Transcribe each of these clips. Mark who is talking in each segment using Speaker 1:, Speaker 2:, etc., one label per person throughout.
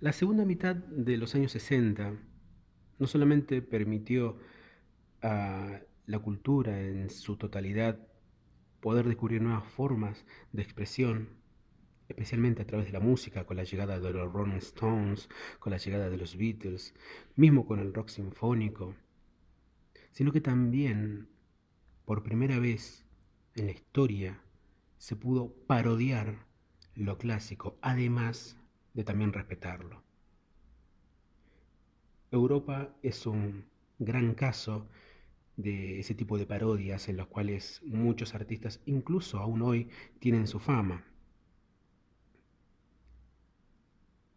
Speaker 1: La segunda mitad de los años 60 no solamente permitió a la cultura en su totalidad poder descubrir nuevas formas de expresión, especialmente a través de la música, con la llegada de los Rolling Stones, con la llegada de los Beatles, mismo con el rock sinfónico, sino que también, por primera vez en la historia, se pudo parodiar lo clásico, además de también respetarlo. Europa es un gran caso de ese tipo de parodias en los cuales muchos artistas, incluso aún hoy, tienen su fama.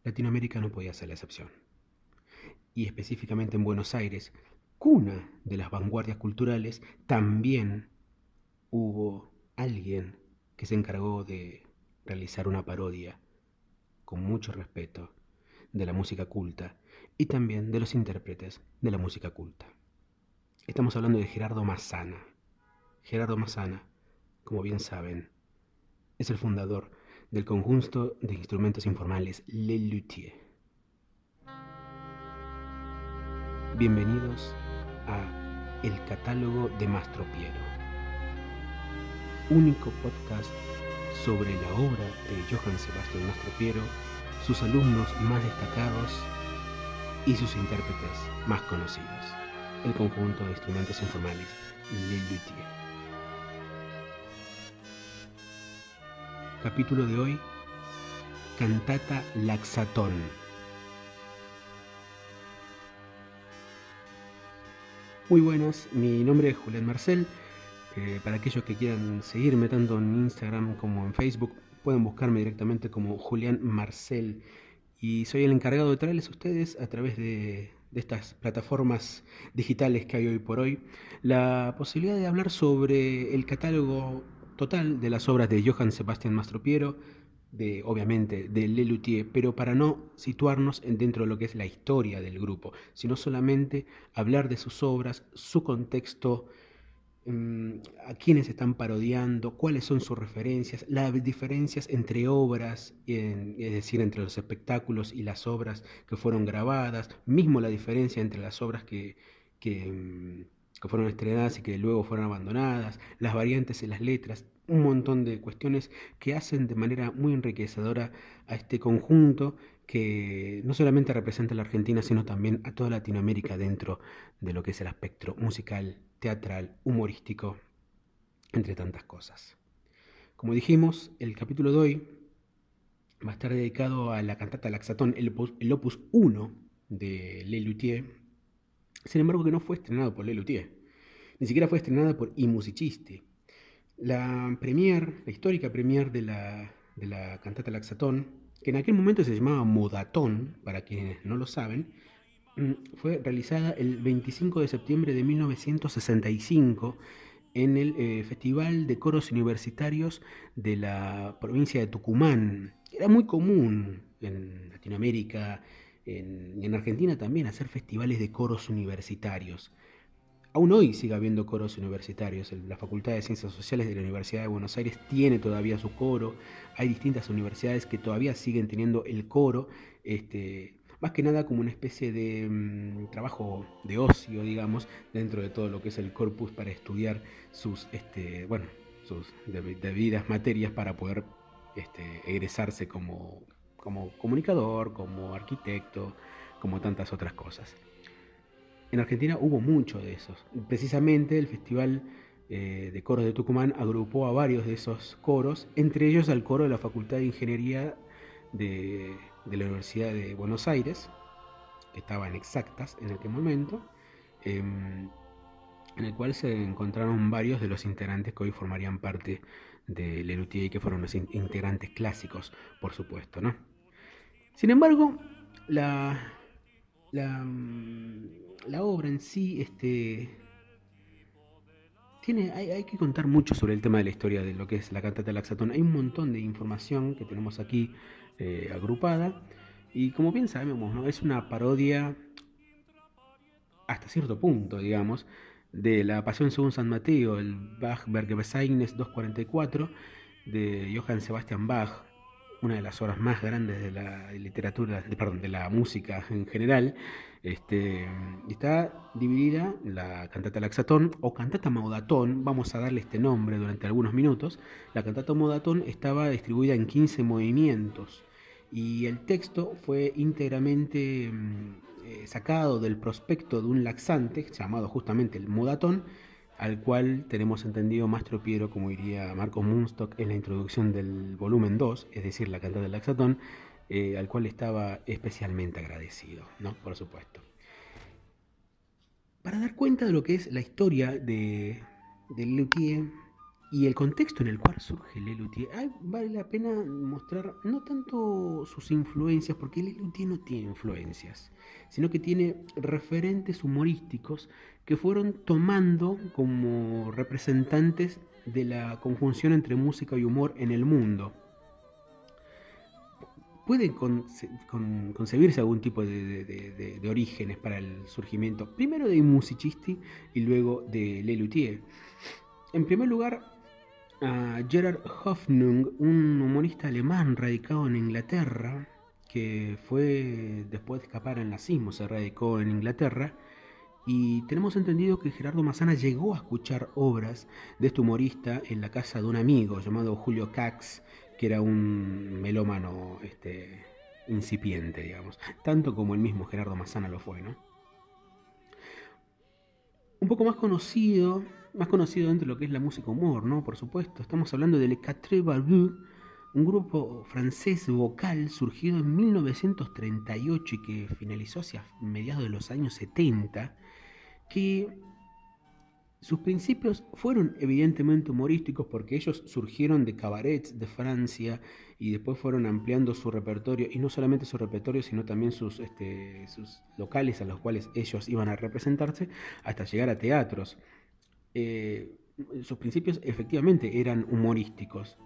Speaker 1: Latinoamérica no podía ser la excepción. Y específicamente en Buenos Aires, cuna de las vanguardias culturales, también hubo alguien que se encargó de realizar una parodia con mucho respeto de la música culta y también de los intérpretes de la música culta. Estamos hablando de Gerardo Massana. Gerardo Massana, como bien saben, es el fundador del conjunto de instrumentos informales Le Luthier. Bienvenidos a El Catálogo de Mastro Piero, único podcast sobre la obra de Johann Sebastian Mastro Piero, sus alumnos más destacados y sus intérpretes más conocidos el conjunto de instrumentos informales Le. Capítulo de hoy, Cantata Laxatón. Muy buenas, mi nombre es Julián Marcel. Eh, para aquellos que quieran seguirme tanto en Instagram como en Facebook, pueden buscarme directamente como Julián Marcel. Y soy el encargado de traerles a ustedes a través de estas plataformas digitales que hay hoy por hoy, la posibilidad de hablar sobre el catálogo total de las obras de Johann Sebastian Mastropiero, de, obviamente de Lelutier, pero para no situarnos dentro de lo que es la historia del grupo, sino solamente hablar de sus obras, su contexto, a quiénes están parodiando, cuáles son sus referencias, las diferencias entre obras, es decir, entre los espectáculos y las obras que fueron grabadas, mismo la diferencia entre las obras que, que, mm, fueron estrenadas y que luego fueron abandonadas, las variantes en las letras, un montón de cuestiones que hacen de manera muy enriquecedora a este conjunto que no solamente representa a la Argentina, sino también a toda Latinoamérica dentro de lo que es el espectro musical teatral, humorístico, entre tantas cosas. Como dijimos, el capítulo de hoy va a estar dedicado a la cantata Laxatón, el opus, 1 de Le Luthier, sin embargo que no fue estrenado por Le Luthier, ni siquiera fue estrenada por I Musicisti. La premier, la histórica premier de la, de la cantata Laxatón, que en aquel momento se llamaba Modatón, para quienes no lo saben, Mm, fue realizada el 25 de septiembre de 1965 en el eh, Festival de Coros Universitarios de la provincia de Tucumán. Era muy común en Latinoamérica y en Argentina también hacer festivales de coros universitarios. Aún hoy sigue habiendo coros universitarios. La Facultad de Ciencias Sociales de la Universidad de Buenos Aires tiene todavía su coro. Hay distintas universidades que todavía siguen teniendo el coro. Este, más que nada como una especie de mm, trabajo de ocio, digamos, dentro de todo lo que es el corpus para estudiar sus, este, bueno, sus debidas materias para poder este, egresarse como, como comunicador, como arquitecto, como tantas otras cosas. En Argentina hubo mucho de esos. Precisamente el Festival eh, de Coros de Tucumán agrupó a varios de esos coros, entre ellos al coro de la Facultad de Ingeniería de la Universidad de Buenos Aires, que estaban exactas en aquel momento, em, en el cual se encontraron varios de los integrantes que hoy formarían parte de Lelutier y que fueron los integrantes clásicos, por supuesto, ¿no? Sin embargo, la, la obra en sí este, tiene, hay, hay, que contar mucho sobre el tema de la historia de lo que es la cantata Laxatón. Hay un montón de información que tenemos aquí eh, agrupada. Y como bien sabemos, ¿no? es una parodia hasta cierto punto, digamos, de la Pasión según San Mateo, el Bach Bergebesaignes 244 de Johann Sebastian Bach, una de las obras más grandes de la literatura, perdón, de la música en general. Este, está dividida la cantata Laxatón o cantata Maudatón, vamos a darle este nombre durante algunos minutos. La cantata Maudatón estaba distribuida en 15 movimientos y el texto fue íntegramente mm, eh, sacado del prospecto de un laxante llamado justamente el Modatón, al cual tenemos entendido Mastro Piero, como diría Marcos Munstock en la introducción del volumen 2, es decir, la cantata del Laxatón, eh, al cual estaba especialmente agradecido, ¿no? Por supuesto. Para dar cuenta de lo que es la historia de, de Luthier y el contexto en el cual surge Lelutier, vale la pena mostrar no tanto sus influencias, porque Lelutier no tiene influencias, sino que tiene referentes humorísticos que fueron tomando como representantes de la conjunción entre música y humor en el mundo. Puede concebirse algún tipo de, orígenes para el surgimiento, primero de musicisti y luego de Lelutier. En primer lugar, a Gerard Hoffnung, un humorista alemán radicado en Inglaterra, que fue, después de escapar al nazismo, se radicó en Inglaterra, y tenemos entendido que Gerardo Massana llegó a escuchar obras de este humorista en la casa de un amigo llamado Julio Cax, que era un melómano este, incipiente, digamos, tanto como el mismo Gerardo Massana lo fue, ¿no? Un poco más conocido más conocido dentro de lo que es la música humor, ¿no? Por supuesto, estamos hablando de Le Quatre Barbus, un grupo francés vocal surgido en 1938 y que finalizó hacia mediados de los años 70, que sus principios fueron evidentemente humorísticos porque ellos surgieron de cabarets de Francia y después fueron ampliando su repertorio, y no solamente su repertorio, sino también sus, este, sus locales a los cuales ellos iban a representarse, hasta llegar a teatros. Eh, sus principios efectivamente eran humorísticos.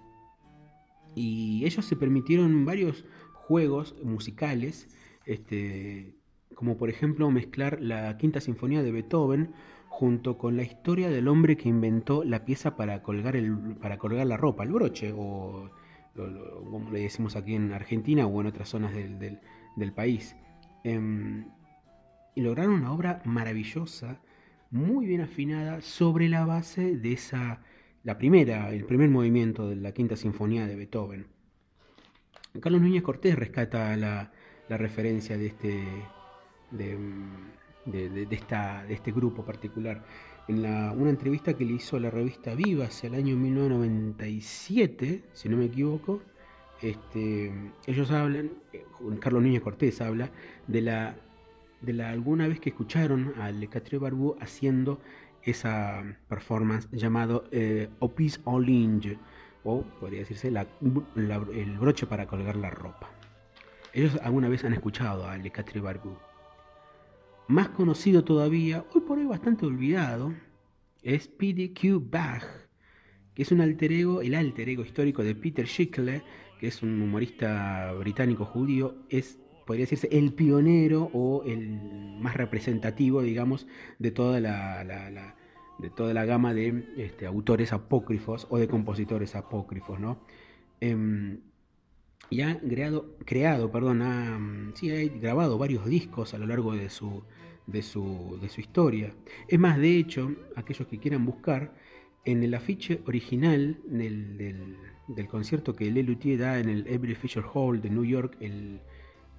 Speaker 1: Y ellos se permitieron varios juegos musicales, este, como por ejemplo mezclar la quinta sinfonía de Beethoven junto con la historia del hombre que inventó la pieza para colgar, el, para colgar la ropa, el broche, o como le decimos aquí en Argentina o en otras zonas del, país. Em, y lograron una obra maravillosa muy bien afinada sobre la base de esa, la primera, el primer movimiento de la quinta sinfonía de Beethoven. Carlos Núñez Cortés rescata la, referencia de este, de, esta, de este grupo particular. En una entrevista que le hizo a la revista Viva hacia el año 1997, si no me equivoco, este, ellos hablan, eh, Carlos Núñez Cortés habla de la de la alguna vez que escucharon a Le Quatre Barbu haciendo esa performance llamado eh, Opis ligne, o podría decirse el broche para colgar la ropa. Ellos alguna vez han escuchado a Le Quatre Barbu. Más conocido todavía, hoy por hoy bastante olvidado, es PDQ Bach, que es un alter ego, el alter ego histórico de Peter Schickle, que es un humorista británico judío, es podría decirse, el pionero o el más representativo, digamos, de toda la, de toda la gama de este, autores apócrifos o de compositores apócrifos, ¿no? Em, y ha creado, creado perdón, ha, sí, ha grabado varios discos a lo largo de su, de su, de su historia. Es más, de hecho, aquellos que quieran buscar, en el afiche original del, del, concierto que Lelutier da en el Every Fisher Hall de New York el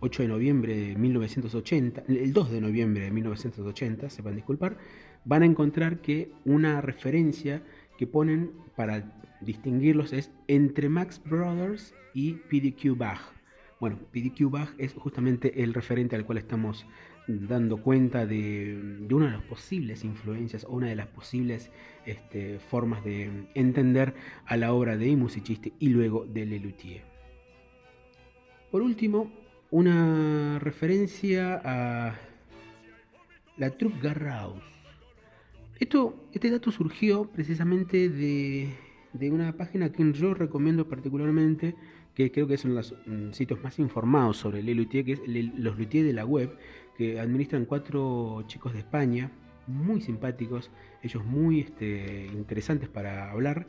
Speaker 1: 8 de noviembre de 1980, el 2 de noviembre de 1980, se van a disculpar, van a encontrar que una referencia que ponen para distinguirlos es entre Max Brothers y PDQ Bach. Bueno, PDQ Bach es justamente el referente al cual estamos dando cuenta de, una de las posibles influencias o una de las posibles este, formas de entender a la obra de musicista y luego de Lelutier. Por último, una referencia a la troupe Garraus. Esto, este dato surgió precisamente de, una página que yo recomiendo particularmente, que creo que son los mm, sitios más informados sobre Le Luthier, que es los Luthier de la web, que administran cuatro chicos de España, muy simpáticos, ellos muy este, interesantes para hablar.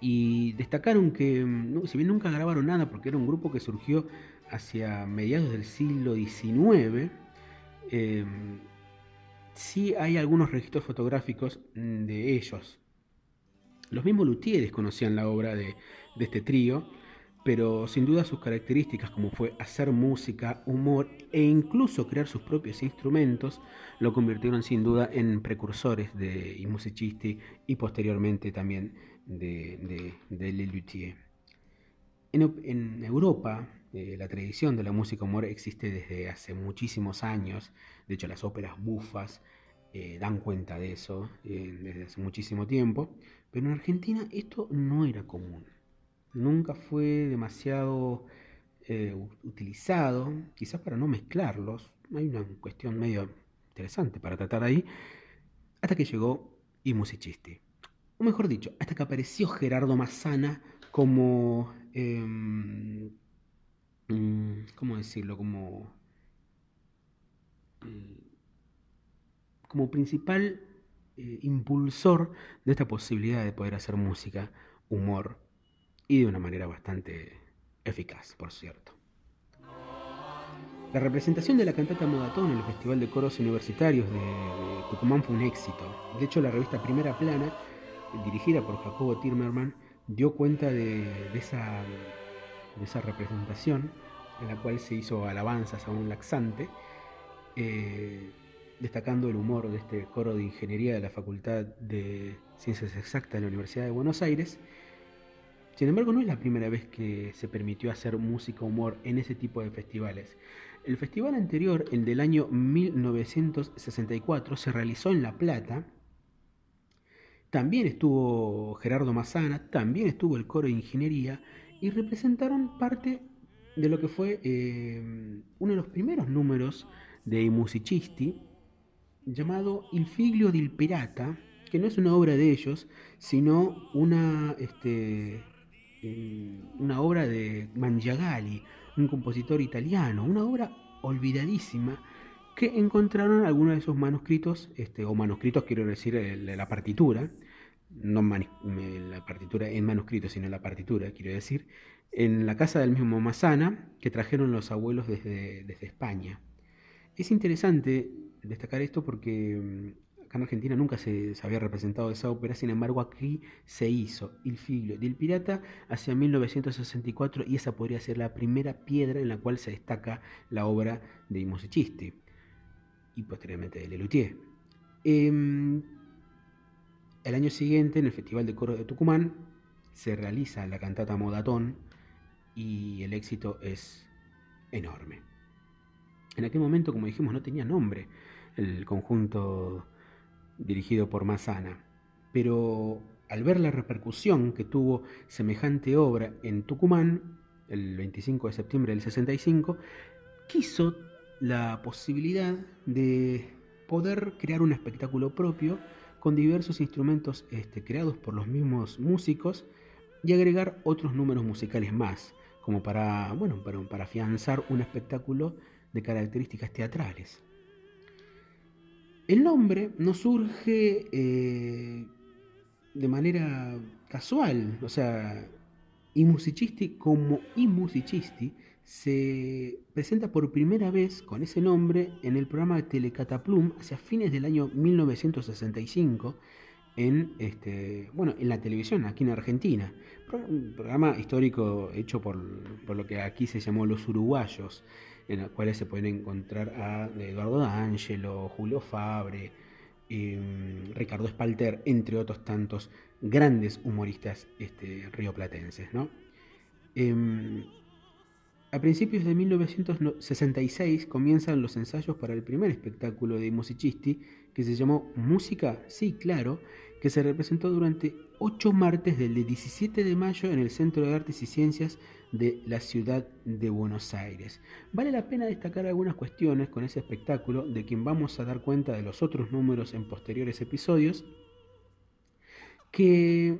Speaker 1: y destacaron que, si bien nunca grabaron nada, porque era un grupo que surgió hacia mediados del siglo XIX, eh, sí hay algunos registros fotográficos de ellos. Los mismos luthieres conocían la obra de, de este trío, pero sin duda sus características como fue hacer música, humor e incluso crear sus propios instrumentos lo convirtieron sin duda en precursores de y musicisti y posteriormente también de, de, Le Luthier. En, Europa, eh, la tradición de la música humor existe desde hace muchísimos años. De hecho, las óperas bufas eh, dan cuenta de eso eh, desde hace muchísimo tiempo. Pero en Argentina esto no era común. Nunca fue demasiado utilizado, quizás para no mezclarlos. Hay una cuestión medio interesante para tratar ahí. Hasta que llegó y musicisti o mejor dicho, hasta que apareció Gerardo Massana como, em, ¿cómo decirlo? Como, eh, como principal eh, impulsor de esta posibilidad de poder hacer música, humor y de una manera bastante eficaz, por cierto. La representación de la cantata Modatón en el Festival de Coros Universitarios de, de Tucumán fue un éxito. De hecho, la revista Primera Plana dirigida por Jacobo Timmerman, dio cuenta de, esa, esa, representación en la cual se hizo alabanzas a un laxante, eh, destacando el humor de este coro de ingeniería de la Facultad de Ciencias Exactas de la Universidad de Buenos Aires. Sin embargo, no es la primera vez que se permitió hacer música humor en ese tipo de festivales. El festival anterior, el del año 1964, se realizó en La Plata también estuvo Gerardo Massana, también estuvo el coro de ingeniería y representaron parte de lo que fue eh, uno de los primeros números de I Musicisti, llamado Il figlio del pirata, que no es una obra de ellos, sino una, este, eh, una obra de Mangiagali, un compositor italiano, una obra olvidadísima que encontraron algunos de esos manuscritos, este, o manuscritos quiero decir la partitura, no la partitura en manuscrito, sino la partitura, quiero decir, en la casa del mismo Massana que trajeron los abuelos desde, desde España. Es interesante destacar esto porque mm, acá en Argentina nunca se, había representado esa ópera, sin embargo aquí se hizo El Figlio del Pirata hacia 1964 y esa podría ser la primera piedra en la cual se destaca la obra de Musicisti y posteriormente de Lelutier. Em, el año siguiente, en el Festival de Coro de Tucumán, se realiza la cantata Modatón y el éxito es enorme. En aquel momento, como dijimos, no tenía nombre el conjunto dirigido por Massana, pero al ver la repercusión que tuvo semejante obra en Tucumán, el 25 de septiembre del 65, quiso la posibilidad de poder crear un espectáculo propio con diversos instrumentos este, creados por los mismos músicos y agregar otros números musicales más, como para, bueno, para, para afianzar un espectáculo de características teatrales. El nombre no surge eh, de manera casual, o sea, I musicisti como I musicisti se presenta por primera vez con ese nombre en el programa de Telecataplum hacia fines del año 1965 en, este, bueno, en la televisión aquí en Argentina. Un programa histórico hecho por, lo que aquí se llamó Los Uruguayos, en los cuales se pueden encontrar a Eduardo D'Angelo, Julio Fabre, em, Ricardo Espalter, entre otros tantos grandes humoristas este, rioplatenses. ¿no? Em, a principios de 1966 comienzan los ensayos para el primer espectáculo de Musicisti, que se llamó Música, sí, claro, que se representó durante ocho martes del 17 de mayo en el Centro de Artes y Ciencias de la ciudad de Buenos Aires. Vale la pena destacar algunas cuestiones con ese espectáculo, de quien vamos a dar cuenta de los otros números en posteriores episodios, que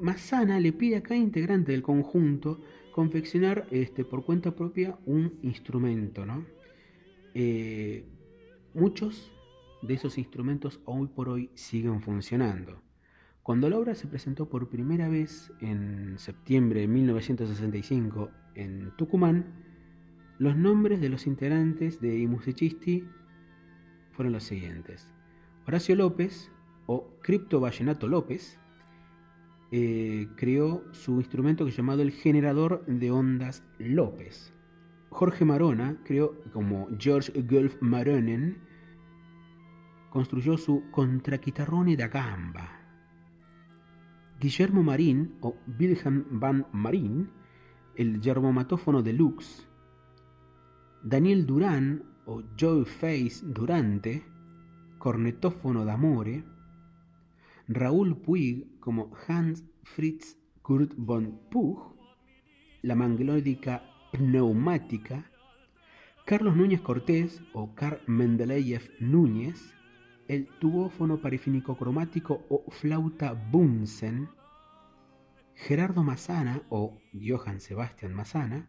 Speaker 1: Massana le pide a cada integrante del conjunto confeccionar este, por cuenta propia un instrumento. ¿no? Eh, muchos de esos instrumentos hoy por hoy siguen funcionando. Cuando la obra se presentó por primera vez en septiembre de 1965 en Tucumán, los nombres de los integrantes de Imusicisti fueron los siguientes. Horacio López, o Cripto Vallenato López, eh, creó su instrumento que llamado el generador de ondas López. Jorge Marona creó, como George Gulf Maronen, construyó su contraquitarrone da gamba. Guillermo Marín, o Wilhelm van Marín, el germomatófono deluxe. Daniel Durán, o Joe Face Durante, cornetófono d'amore. Raúl Puig, como Hans Fritz Kurt von Puch, la manglódica pneumática, Carlos Núñez Cortés o Carl Mendeleev Núñez, el tubófono parifínico cromático o flauta Bunsen, Gerardo Massana o Johann Sebastian Massana,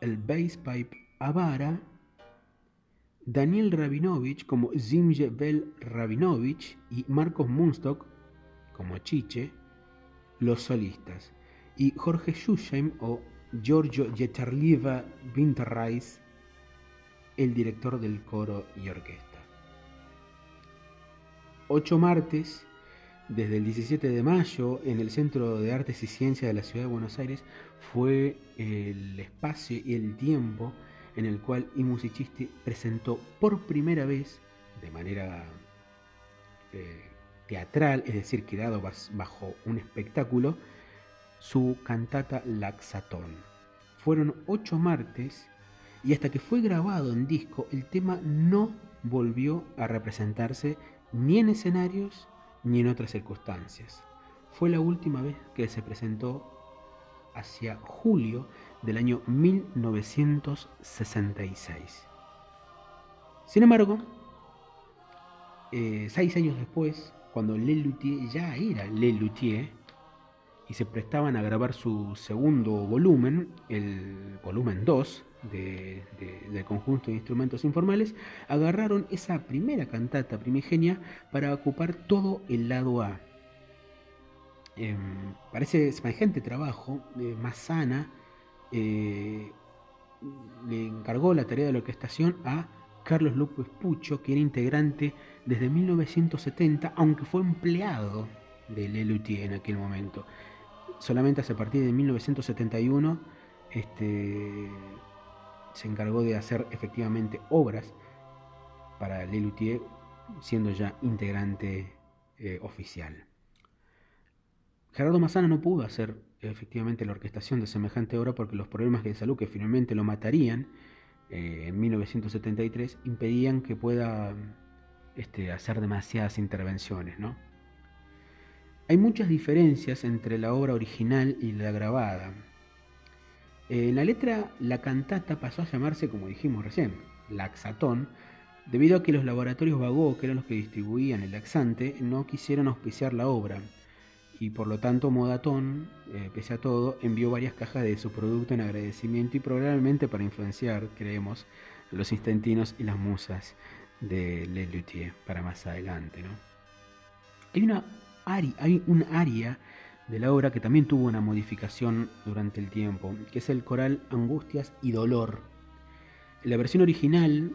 Speaker 1: el bass pipe Avara, Daniel Rabinovich como Zimje Bell Rabinovich y Marcos Munstock como Chiche, los solistas, y Jorge Schuschheim o Giorgio Jetarliva Winterreis, el director del coro y orquesta. Ocho martes, desde el 17 de mayo, en el Centro de Artes y Ciencias de la Ciudad de Buenos Aires, fue el espacio y el tiempo en el cual I Musicisti presentó por primera vez, de manera eh, teatral, es decir, quedado bajo un espectáculo, su cantata Laxatón. Fueron ocho martes y hasta que fue grabado en disco el tema no volvió a representarse ni en escenarios ni en otras circunstancias. Fue la última vez que se presentó hacia julio del año 1966. Sin embargo, eh, seis años después, cuando Le Luthier ya era Le Luthier, y se prestaban a grabar su segundo volumen, el volumen 2 del conjunto de instrumentos informales, agarraron esa primera cantata primigenia para ocupar todo el lado A. Eh, parece semejante trabajo, eh, más sana, eh, le encargó la tarea de la orquestación a Carlos López Pucho, que era integrante desde 1970, aunque fue empleado de Lelutier en aquel momento solamente a partir de 1971 este, se encargó de hacer efectivamente obras para Lelutier, siendo ya integrante eh, oficial. Gerardo Massana no pudo hacer efectivamente la orquestación de semejante obra porque los problemas de salud que finalmente lo matarían eh, en 1973 impedían que pueda este, hacer demasiadas intervenciones. ¿no? Hay muchas diferencias entre la obra original y la grabada. En la letra, la cantata pasó a llamarse, como dijimos recién, Laxatón, debido a que los laboratorios Vago, que eran los que distribuían el laxante, no quisieron auspiciar la obra. Y por lo tanto, Modatón, eh, pese a todo, envió varias cajas de su producto en agradecimiento y probablemente para influenciar, creemos, los instantinos y las musas de Le para más adelante. ¿no? Hay una hay un área de la obra que también tuvo una modificación durante el tiempo, que es el coral Angustias y Dolor. En la versión original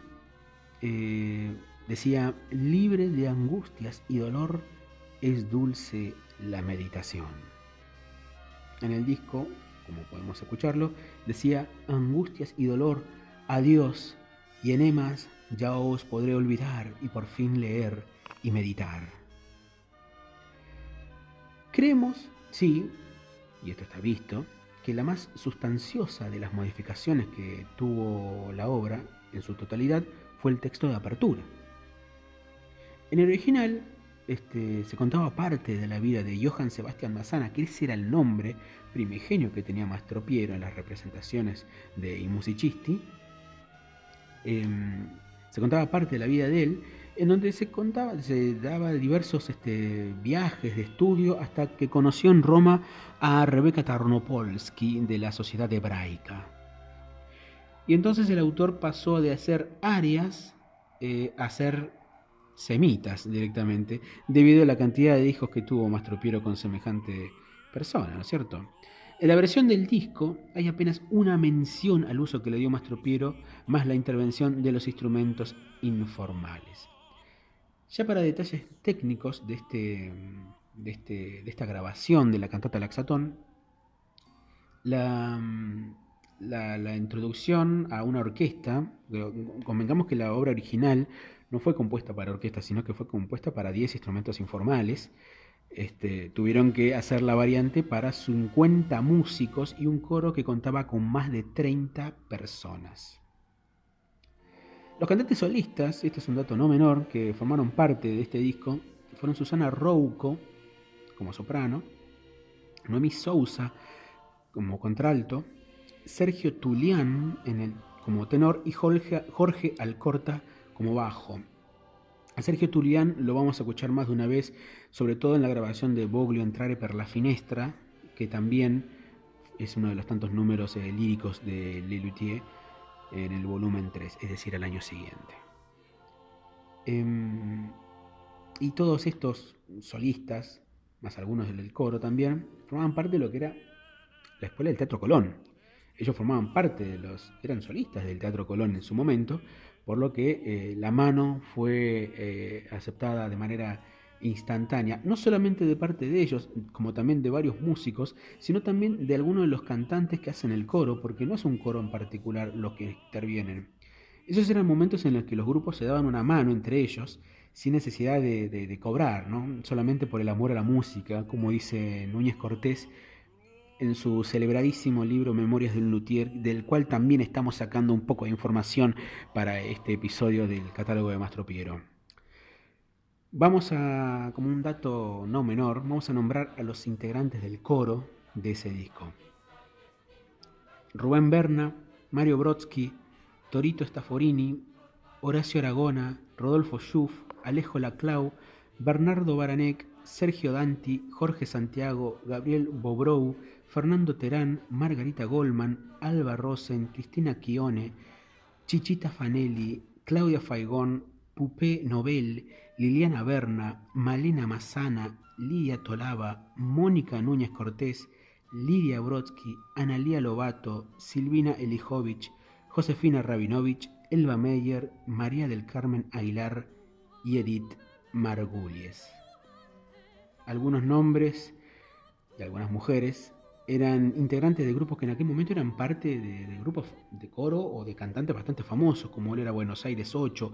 Speaker 1: eh, decía, libre de angustias y dolor es dulce la meditación. En el disco, como podemos escucharlo, decía, angustias y dolor, adiós, y enemas ya os podré olvidar y por fin leer y meditar. Creemos, sí, y esto está visto, que la más sustanciosa de las modificaciones que tuvo la obra en su totalidad fue el texto de apertura. En el original este, se contaba parte de la vida de Johann Sebastian Massana, que ese era el nombre primigenio que tenía Mastro Piero en las representaciones de I Musicisti. Em, se contaba parte de la vida de él en donde se contaba, se daba diversos este, viajes de estudio hasta que conoció en Roma a Rebecca Tarnopolsky de la Sociedad Hebraica. Y entonces el autor pasó de hacer arias eh, a hacer semitas directamente, debido a la cantidad de discos que tuvo Mastro Piero con semejante persona, ¿no es cierto? En la versión del disco hay apenas una mención al uso que le dio Mastro Piero, más la intervención de los instrumentos informales. Ya para detalles técnicos de, este, de, este, de esta grabación de la cantata Laxatón, la, la, introducción a una orquesta, convengamos que la obra original no fue compuesta para orquesta, sino que fue compuesta para 10 instrumentos informales. Este, tuvieron que hacer la variante para 50 músicos y un coro que contaba con más de 30 personas. Los cantantes solistas, este es un dato no menor, que formaron parte de este disco, fueron Susana Rouco como soprano, Noemi Sousa como contralto, Sergio Tulián en el, como tenor y Jorge, Jorge Alcorta como bajo. A Sergio Tulián lo vamos a escuchar más de una vez, sobre todo en la grabación de Boglio Entrare per la Finestra, que también es uno de los tantos números eh, líricos de Lelutier en el volumen 3, es decir, al año siguiente. Em, y todos estos solistas, más algunos del coro también, formaban parte de lo que era la escuela del Teatro Colón. Ellos formaban parte de los, eran solistas del Teatro Colón en su momento, por lo que eh, la mano fue eh, aceptada de manera instantánea, no solamente de parte de ellos, como también de varios músicos, sino también de algunos de los cantantes que hacen el coro, porque no es un coro en particular los que intervienen. Esos eran momentos en los que los grupos se daban una mano entre ellos, sin necesidad de, de cobrar, ¿no? solamente por el amor a la música, como dice Núñez Cortés en su celebradísimo libro Memorias de un Luthier, del cual también estamos sacando un poco de información para este episodio del catálogo de Mastro Piero. Vamos a, como un dato no menor, vamos a nombrar a los integrantes del coro de ese disco. Rubén Berna, Mario Brodsky, Torito Staforini, Horacio Aragona, Rodolfo Schuff, Alejo Laclau, Bernardo Baranec, Sergio Danti, Jorge Santiago, Gabriel Bobrou, Fernando Terán, Margarita Goldman, Alba Rosen, Cristina Chione, Chichita Fanelli, Claudia Faigón, Pupé Nobel, Liliana Berna, Malena Massana, Lidia Tolaba, Mónica Núñez Cortés, Lidia Brodsky, Analía Lobato, Silvina Elijovich, Josefina Rabinovich, Elba Meyer, María del Carmen Aguilar y Edith Margulies. Algunos nombres de algunas mujeres eran integrantes de grupos que en aquel momento eran parte de, grupos de coro o de cantantes bastante famosos, como él era Buenos Aires 8,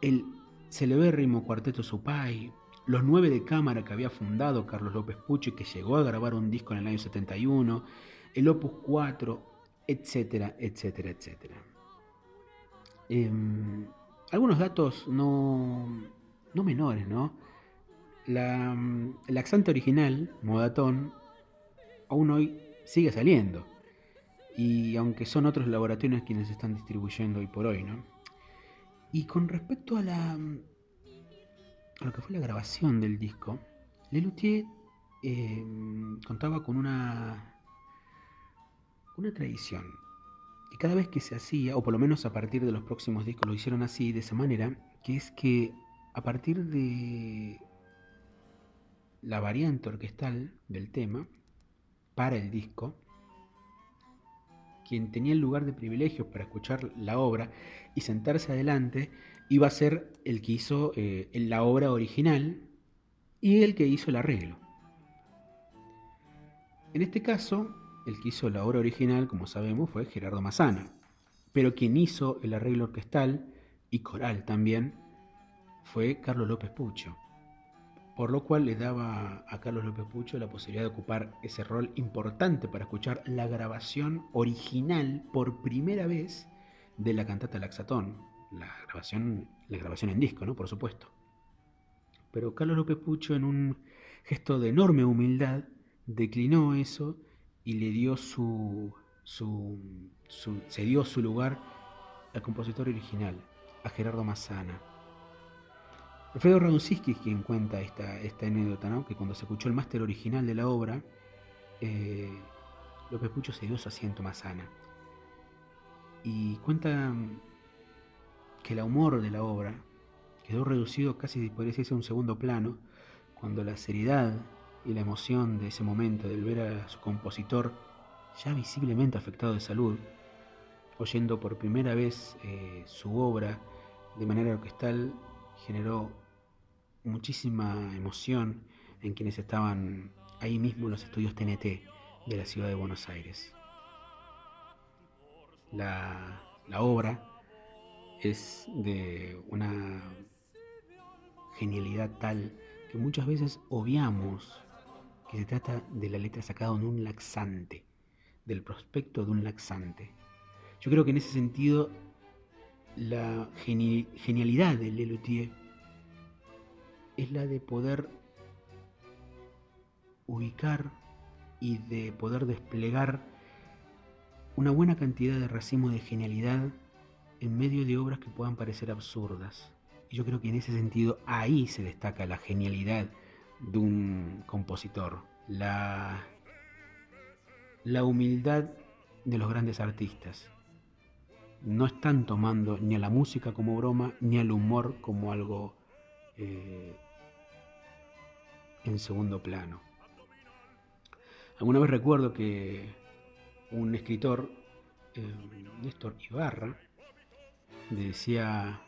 Speaker 1: el celebérrimo Cuarteto Supay, los nueve de cámara que había fundado Carlos López Pucho y que llegó a grabar un disco en el año 71, el Opus 4, etcétera, etcétera, etcétera. Em, algunos datos no, no menores, ¿no? La, el laxante original, Modatón, aún hoy sigue saliendo. Y aunque son otros laboratorios quienes están distribuyendo hoy por hoy, ¿no? Y con respecto a la a lo que fue la grabación del disco, Lelutier eh, contaba con una una tradición. Y cada vez que se hacía, o por lo menos a partir de los próximos discos lo hicieron así, de esa manera, que es que a partir de la variante orquestal del tema, para el disco, quien tenía el lugar de privilegio para escuchar la obra y sentarse adelante, iba a ser el que hizo eh, la obra original y el que hizo el arreglo. En este caso, el que hizo la obra original, como sabemos, fue Gerardo Massana, pero quien hizo el arreglo orquestal y coral también fue Carlos López Pucho por lo cual le daba a Carlos López Pucho la posibilidad de ocupar ese rol importante para escuchar la grabación original por primera vez de la cantata Laxatón, la grabación, la grabación en disco, ¿no? Por supuesto. Pero Carlos López Pucho, en un gesto de enorme humildad, declinó eso y le dio su, su, su cedió su lugar al compositor original, a Gerardo Massana Alfredo Radunzinski es quien cuenta esta, esta anécdota, ¿no? que cuando se escuchó el máster original de la obra, eh, López Pucho se dio su asiento más sana. Y cuenta que el humor de la obra quedó reducido casi, podría decirse, a un segundo plano, cuando la seriedad y la emoción de ese momento, del ver a su compositor ya visiblemente afectado de salud, oyendo por primera vez eh, su obra de manera orquestal, generó muchísima emoción en quienes estaban ahí mismo en los estudios TNT de la ciudad de Buenos Aires. La, la obra es de una genialidad tal que muchas veces obviamos que se trata de la letra sacada en un laxante, del prospecto de un laxante. Yo creo que en ese sentido la genialidad de Lelutier es la de poder ubicar y de poder desplegar una buena cantidad de racimo de genialidad en medio de obras que puedan parecer absurdas. Y yo creo que en ese sentido ahí se destaca la genialidad de un compositor, la, la humildad de los grandes artistas. No están tomando ni a la música como broma, ni al humor como algo eh, en segundo plano. Alguna vez recuerdo que un escritor, eh, Néstor Ibarra, decía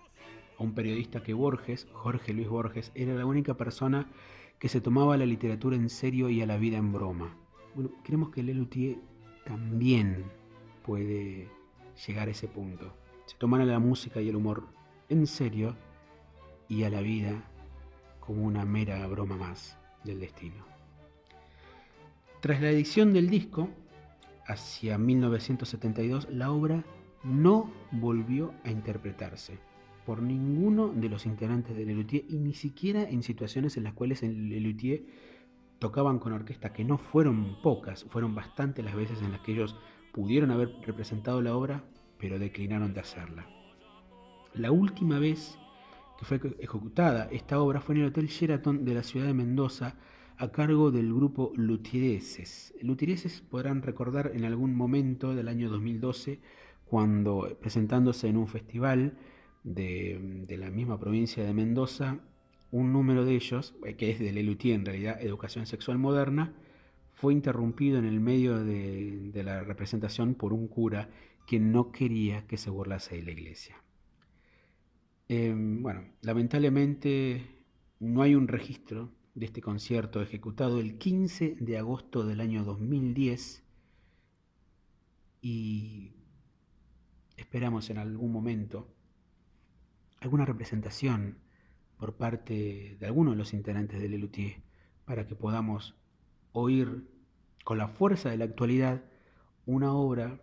Speaker 1: a un periodista que Borges, Jorge Luis Borges, era la única persona que se tomaba la literatura en serio y a la vida en broma. Bueno, creemos que Lelutier también puede llegar a ese punto. Se tomara la música y el humor en serio y a la vida como una mera broma más del destino. Tras la edición del disco, hacia 1972, la obra no volvió a interpretarse por ninguno de los integrantes de Lelutier y ni siquiera en situaciones en las cuales el Lelutier tocaban con orquesta, que no fueron pocas, fueron bastantes las veces en las que ellos pudieron haber representado la obra, pero declinaron de hacerla. La última vez que fue ejecutada esta obra fue en el Hotel Sheraton de la ciudad de Mendoza a cargo del grupo Lutiereses. Lutiereses podrán recordar en algún momento del año 2012 cuando presentándose en un festival de, la misma provincia de Mendoza, un número de ellos, eh, que es de Lelutier en realidad, Educación Sexual Moderna, fue interrumpido en el medio de, de la representación por un cura que no quería que se burlase de la iglesia. Em, bueno, lamentablemente no hay un registro de este concierto ejecutado el 15 de agosto del año 2010 y esperamos en algún momento alguna representación por parte de alguno de los integrantes de Lelutier para que podamos oír con la fuerza de la actualidad una obra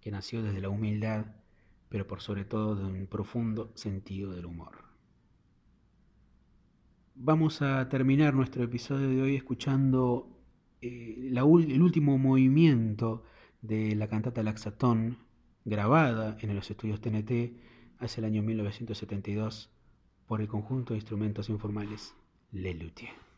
Speaker 1: que nació desde la humildad pero por sobre todo de un profundo sentido del humor. Vamos a terminar nuestro episodio de hoy escuchando eh, el último movimiento de la cantata Laxatón, grabada en los estudios TNT hace el año 1972 por el conjunto de instrumentos informales Le Luthier.